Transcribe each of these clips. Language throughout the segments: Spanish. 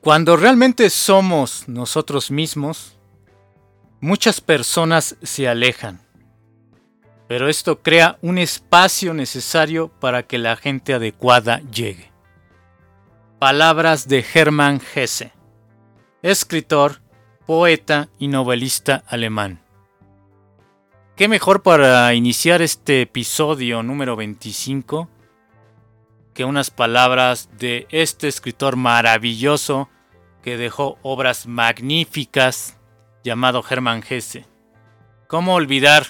Cuando realmente somos nosotros mismos, muchas personas se alejan, pero esto crea un espacio necesario para que la gente adecuada llegue. Palabras de Hermann Hesse, escritor, poeta y novelista alemán. ¿Qué mejor para iniciar este episodio número 25 unas palabras de este escritor maravilloso que dejó obras magníficas llamado Hermann Hesse. ¿Cómo olvidar,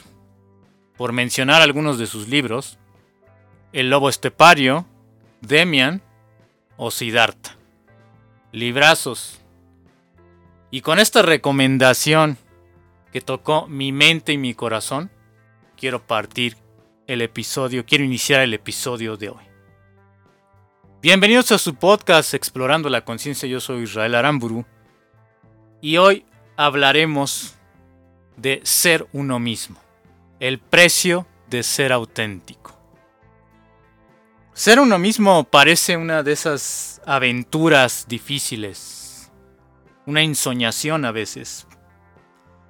por mencionar algunos de sus libros, El Lobo Estepario, Demian o Siddhartha? Librazos. Y con esta recomendación que tocó mi mente y mi corazón, quiero partir el episodio, quiero iniciar el episodio de hoy. Bienvenidos a su podcast Explorando la Conciencia, yo soy Israel Aramburu y hoy hablaremos de ser uno mismo, el precio de ser auténtico. Ser uno mismo parece una de esas aventuras difíciles, una ensoñación a veces.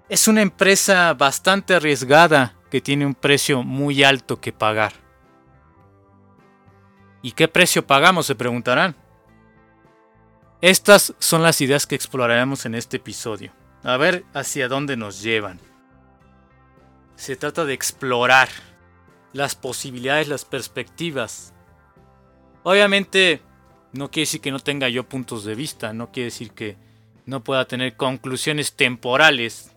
Es una empresa bastante arriesgada que tiene un precio muy alto que pagar. ¿Y qué precio pagamos? se preguntarán. Estas son las ideas que exploraremos en este episodio. A ver hacia dónde nos llevan. Se trata de explorar las posibilidades, las perspectivas. Obviamente no quiere decir que no tenga yo puntos de vista, no quiere decir que no pueda tener conclusiones temporales.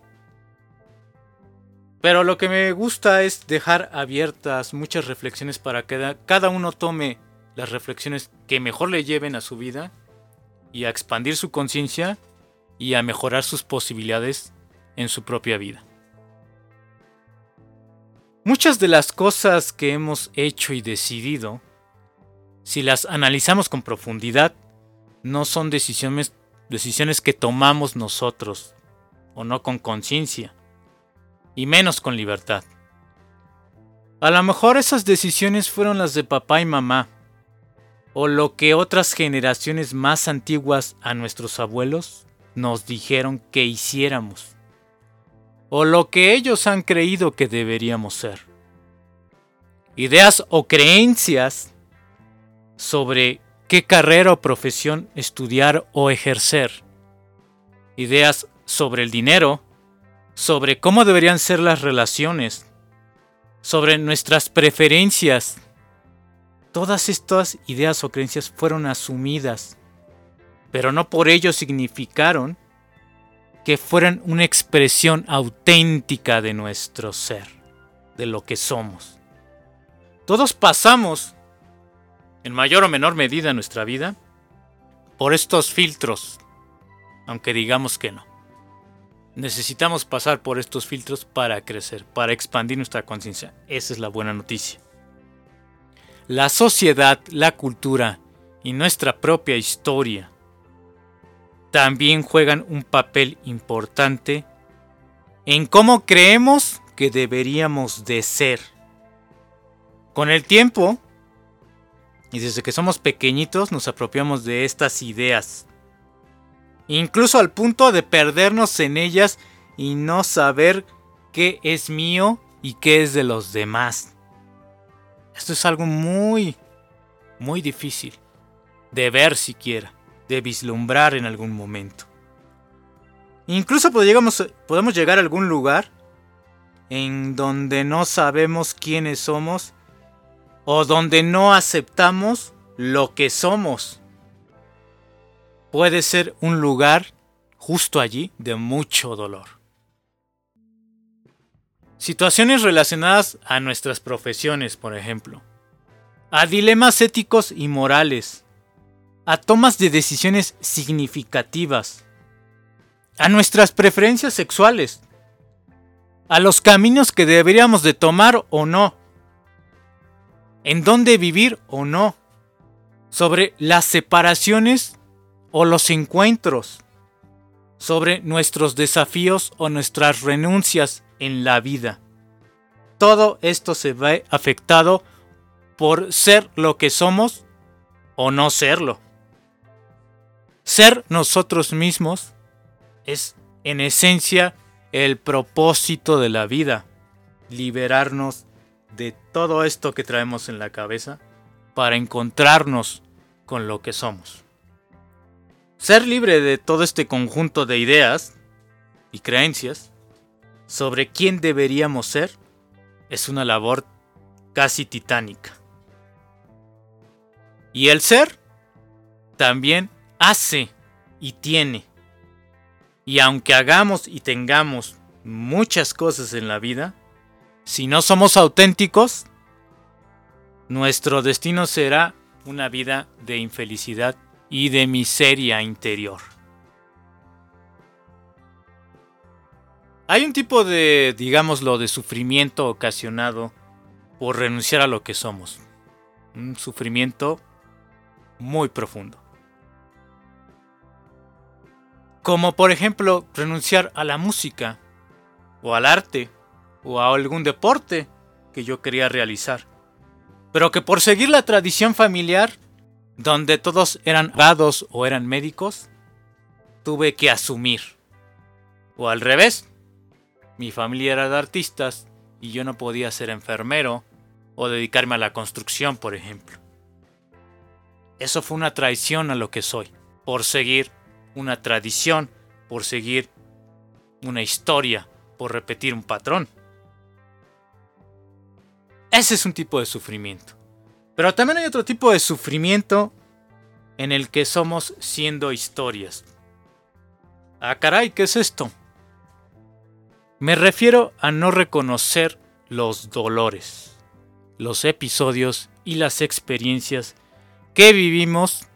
Pero lo que me gusta es dejar abiertas muchas reflexiones para que cada uno tome las reflexiones que mejor le lleven a su vida y a expandir su conciencia y a mejorar sus posibilidades en su propia vida. Muchas de las cosas que hemos hecho y decidido, si las analizamos con profundidad, no son decisiones, decisiones que tomamos nosotros, o no con conciencia, y menos con libertad. A lo mejor esas decisiones fueron las de papá y mamá, o lo que otras generaciones más antiguas a nuestros abuelos nos dijeron que hiciéramos, o lo que ellos han creído que deberíamos ser. Ideas o creencias sobre qué carrera o profesión estudiar o ejercer. Ideas sobre el dinero, sobre cómo deberían ser las relaciones, sobre nuestras preferencias Todas estas ideas o creencias fueron asumidas, pero no por ello significaron que fueran una expresión auténtica de nuestro ser, de lo que somos. Todos pasamos, en mayor o menor medida nuestra vida, por estos filtros, aunque digamos que no. Necesitamos pasar por estos filtros para crecer, para expandir nuestra conciencia. Esa es la buena noticia la sociedad, la cultura y nuestra propia historia también juegan un papel importante en cómo creemos que deberíamos de ser. Con el tiempo, y desde que somos pequeñitos nos apropiamos de estas ideas, incluso al punto de perdernos en ellas y no saber qué es mío y qué es de los demás. Esto es algo muy, muy difícil de ver siquiera, de vislumbrar en algún momento. Incluso podemos, llegar a algún lugar en donde no sabemos quiénes somos o donde no aceptamos lo que somos. Puede ser un lugar justo allí de mucho dolor. Situaciones relacionadas a nuestras profesiones, por ejemplo. A dilemas éticos y morales. A tomas de decisiones significativas. A nuestras preferencias sexuales. A los caminos que deberíamos de tomar o no. En dónde vivir o no. Sobre las separaciones o los encuentros. Sobre nuestros desafíos o nuestras renuncias en la vida. Todo esto se ve afectado por ser lo que somos o no serlo. Ser nosotros mismos es en esencia el propósito de la vida, liberarnos de todo esto que traemos en la cabeza para encontrarnos con lo que somos. Ser libre de todo este conjunto de ideas y creencias sobre quién deberíamos ser es una labor casi titánica. Y el ser también hace y tiene. Y aunque hagamos y tengamos muchas cosas en la vida, si no somos auténticos, nuestro destino será una vida de infelicidad y de miseria interior. Hay un tipo de, digámoslo, de sufrimiento ocasionado por renunciar a lo que somos. Un sufrimiento muy profundo. Como por ejemplo renunciar a la música, o al arte, o a algún deporte que yo quería realizar. Pero que por seguir la tradición familiar, donde todos eran abogados o eran médicos, tuve que asumir. O al revés, mi familia era de artistas y yo no podía ser enfermero o dedicarme a la construcción, por ejemplo. Eso fue una traición a lo que soy, por seguir una tradición, por seguir una historia, por repetir un patrón. Ese es un tipo de sufrimiento. Pero también hay otro tipo de sufrimiento en el que somos siendo historias. Ah, caray, ¿qué es esto? Me refiero a no reconocer los dolores, los episodios y las experiencias que vivimos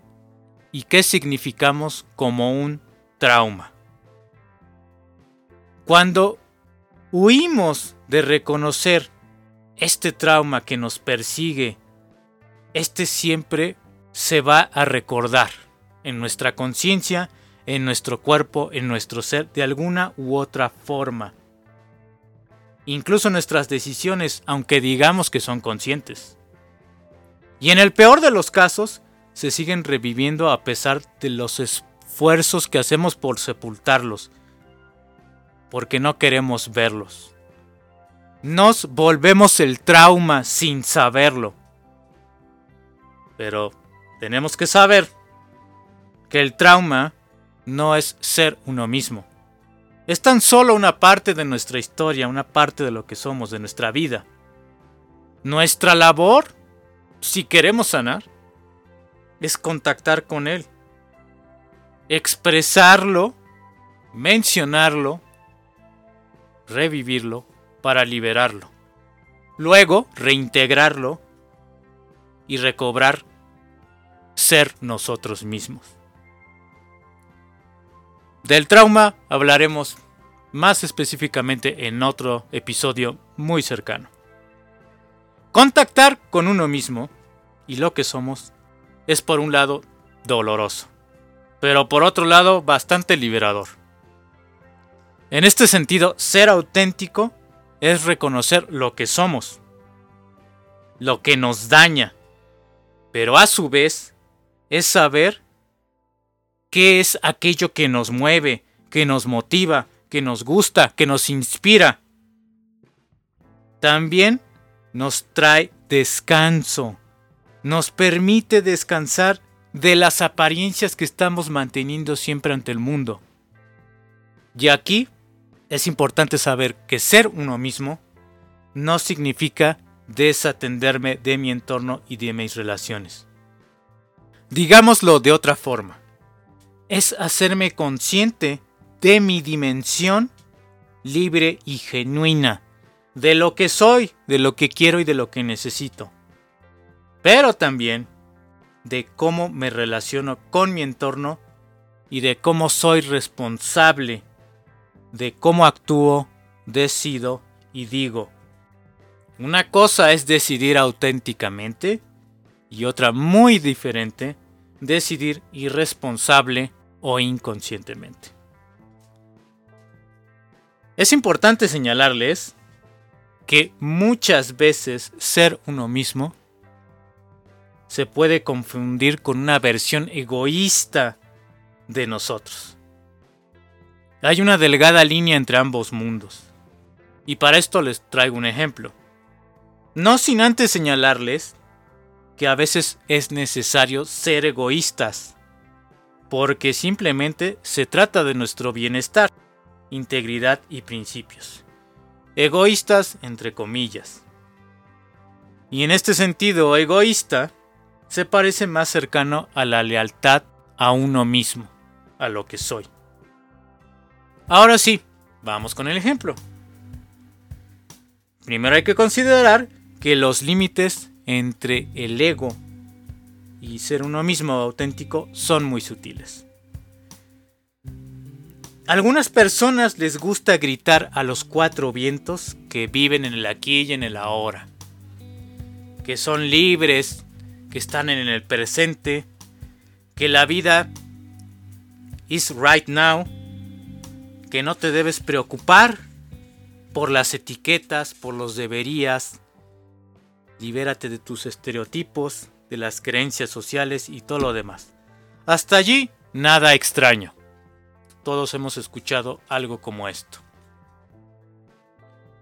y que significamos como un trauma. Cuando huimos de reconocer este trauma que nos persigue, este siempre se va a recordar en nuestra conciencia, en nuestro cuerpo, en nuestro ser, de alguna u otra forma incluso nuestras decisiones, aunque digamos que son conscientes. Y en el peor de los casos, se siguen reviviendo a pesar de los esfuerzos que hacemos por sepultarlos, porque no queremos verlos. Nos volvemos el trauma sin saberlo. Pero tenemos que saber que el trauma no es ser uno mismo. Es tan solo una parte de nuestra historia, una parte de lo que somos, de nuestra vida. Nuestra labor, si queremos sanar, es contactar con Él. Expresarlo, mencionarlo, revivirlo para liberarlo. Luego, reintegrarlo y recobrar ser nosotros mismos. Del trauma hablaremos más específicamente en otro episodio muy cercano. Contactar con uno mismo y lo que somos es por un lado doloroso, pero por otro lado bastante liberador. En este sentido, ser auténtico es reconocer lo que somos, lo que nos daña, pero a su vez es saber qué es aquello que nos mueve, que nos motiva, que nos gusta, que nos inspira. También nos trae descanso, nos permite descansar de las apariencias que estamos manteniendo siempre ante el mundo. Y aquí es importante saber que ser uno mismo no significa desatenderme de mi entorno y de mis relaciones. Digámoslo de otra forma es hacerme consciente de mi dimensión libre y genuina, de lo que soy, de lo que quiero y de lo que necesito. Pero también de cómo me relaciono con mi entorno y de cómo soy responsable, de cómo actúo, decido y digo. Una cosa es decidir auténticamente y otra muy diferente, decidir irresponsable o inconscientemente. Es importante señalarles que muchas veces ser uno mismo se puede confundir con una versión egoísta de nosotros. Hay una delgada línea entre ambos mundos. Y para esto les traigo un ejemplo. No sin antes señalarles que a veces es necesario ser egoístas, porque simplemente se trata de nuestro bienestar, integridad y principios. Egoístas entre comillas. Y en este sentido, egoísta se parece más cercano a la lealtad a uno mismo, a lo que soy. Ahora sí, vamos con el ejemplo. Primero hay que considerar que los límites entre el ego y ser uno mismo auténtico son muy sutiles. algunas personas les gusta gritar a los cuatro vientos que viven en el aquí y en el ahora, que son libres, que están en el presente, que la vida is right now, que no te debes preocupar por las etiquetas, por los deberías. Libérate de tus estereotipos, de las creencias sociales y todo lo demás. Hasta allí, nada extraño. Todos hemos escuchado algo como esto.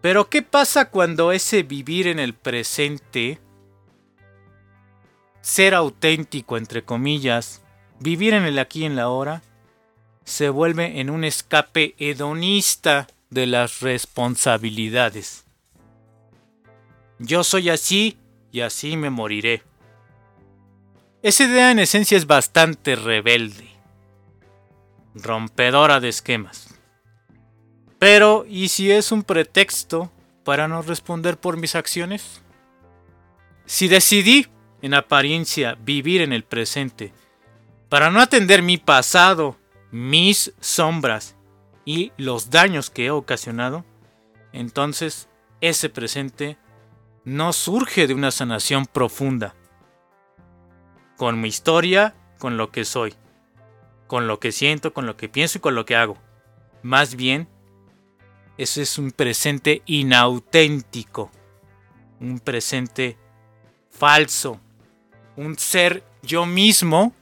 Pero ¿qué pasa cuando ese vivir en el presente, ser auténtico entre comillas, vivir en el aquí y en la ahora, se vuelve en un escape hedonista de las responsabilidades. Yo soy así y así me moriré. Esa idea en esencia es bastante rebelde, rompedora de esquemas. Pero, ¿y si es un pretexto para no responder por mis acciones? Si decidí, en apariencia, vivir en el presente, para no atender mi pasado mis sombras y los daños que he ocasionado, entonces ese presente no surge de una sanación profunda. Con mi historia, con lo que soy, con lo que siento, con lo que pienso y con lo que hago. Más bien, ese es un presente inauténtico, un presente falso, un ser yo mismo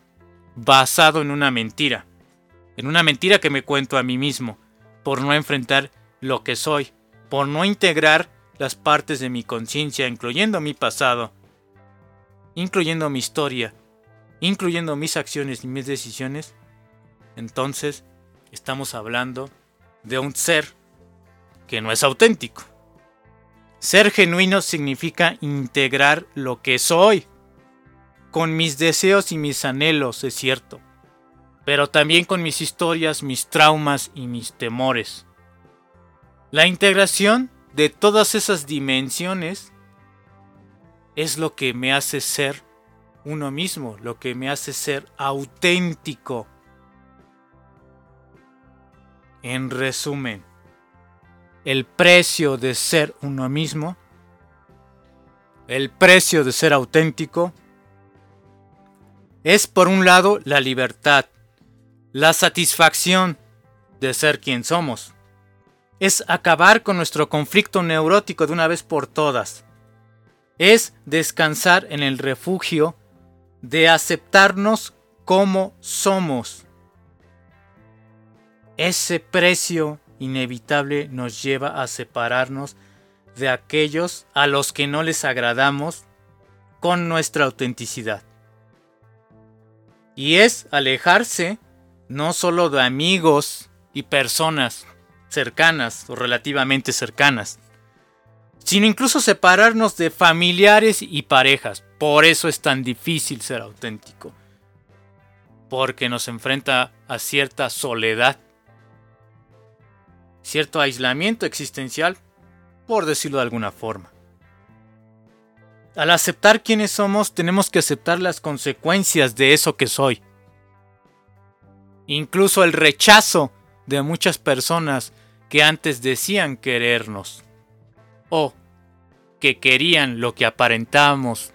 basado en una mentira en una mentira que me cuento a mí mismo, por no enfrentar lo que soy, por no integrar las partes de mi conciencia, incluyendo mi pasado, incluyendo mi historia, incluyendo mis acciones y mis decisiones, entonces estamos hablando de un ser que no es auténtico. Ser genuino significa integrar lo que soy, con mis deseos y mis anhelos, es cierto, pero también con mis historias, mis traumas y mis temores. La integración de todas esas dimensiones es lo que me hace ser uno mismo, lo que me hace ser auténtico. En resumen, el precio de ser uno mismo, el precio de ser auténtico, es por un lado la libertad, la satisfacción de ser quien somos. Es acabar con nuestro conflicto neurótico de una vez por todas. Es descansar en el refugio de aceptarnos como somos. Ese precio inevitable nos lleva a separarnos de aquellos a los que no les agradamos con nuestra autenticidad. Y es alejarse no solo de amigos y personas cercanas o relativamente cercanas, sino incluso separarnos de familiares y parejas. Por eso es tan difícil ser auténtico, porque nos enfrenta a cierta soledad, cierto aislamiento existencial, por decirlo de alguna forma. Al aceptar quiénes somos, tenemos que aceptar las consecuencias de eso que soy incluso el rechazo de muchas personas que antes decían querernos o que querían lo que aparentábamos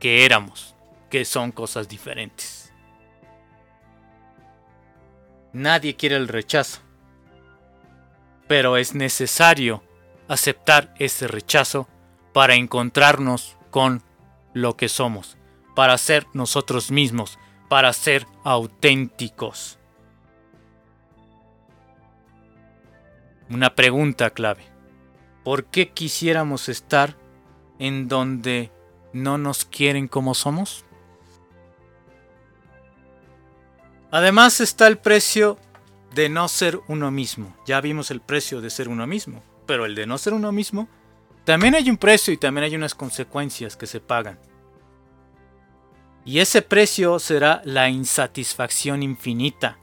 que éramos, que son cosas diferentes. Nadie quiere el rechazo, pero es necesario aceptar ese rechazo para encontrarnos con lo que somos, para ser nosotros mismos, para ser auténticos. Una pregunta clave. ¿Por qué quisiéramos estar en donde no nos quieren como somos? Además está el precio de no ser uno mismo. Ya vimos el precio de ser uno mismo, pero el de no ser uno mismo, también hay un precio y también hay unas consecuencias que se pagan. Y ese precio será la insatisfacción infinita.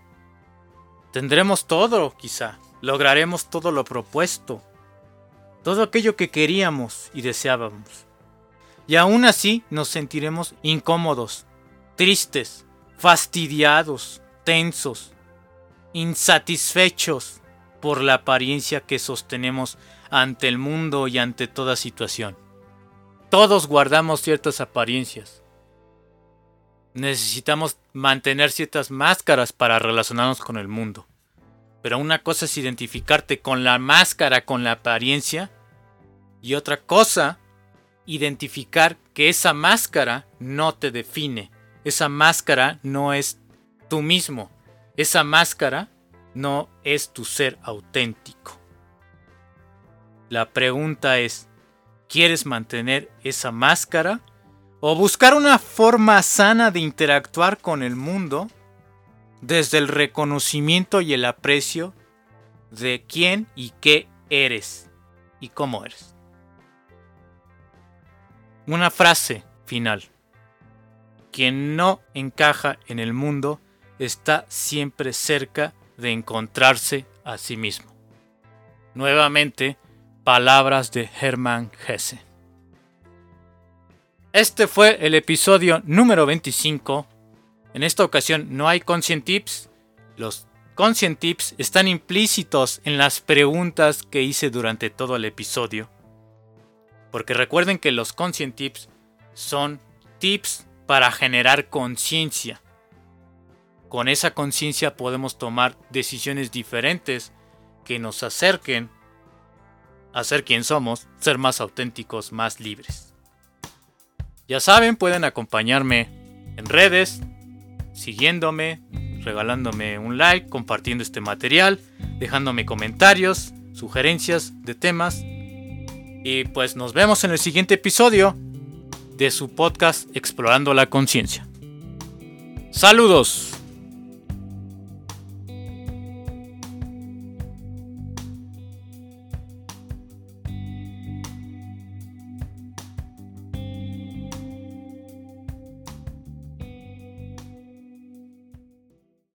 Tendremos todo, quizá. Lograremos todo lo propuesto. Todo aquello que queríamos y deseábamos. Y aún así nos sentiremos incómodos, tristes, fastidiados, tensos, insatisfechos por la apariencia que sostenemos ante el mundo y ante toda situación. Todos guardamos ciertas apariencias. Necesitamos mantener ciertas máscaras para relacionarnos con el mundo. Pero una cosa es identificarte con la máscara, con la apariencia, y otra cosa, identificar que esa máscara no te define. Esa máscara no es tú mismo. Esa máscara no es tu ser auténtico. La pregunta es, ¿quieres mantener esa máscara? ¿O buscar una forma sana de interactuar con el mundo desde el reconocimiento y el aprecio de quién y qué eres y cómo eres? Una frase final. Quien no encaja en el mundo está siempre cerca de encontrarse a sí mismo. Nuevamente, palabras de Hermann Hesse. Este fue el episodio número 25. En esta ocasión no hay conscient tips. Los conscient tips están implícitos en las preguntas que hice durante todo el episodio. Porque recuerden que los conscient tips son tips para generar conciencia con esa conciencia podemos tomar decisiones diferentes que nos acerquen a ser quien somos, ser más auténticos, más libres. Ya saben, pueden acompañarme en redes, siguiéndome, regalándome un like, compartiendo este material, dejándome comentarios, sugerencias de temas. Y pues nos vemos en el siguiente episodio de su podcast Explorando la Conciencia. Saludos.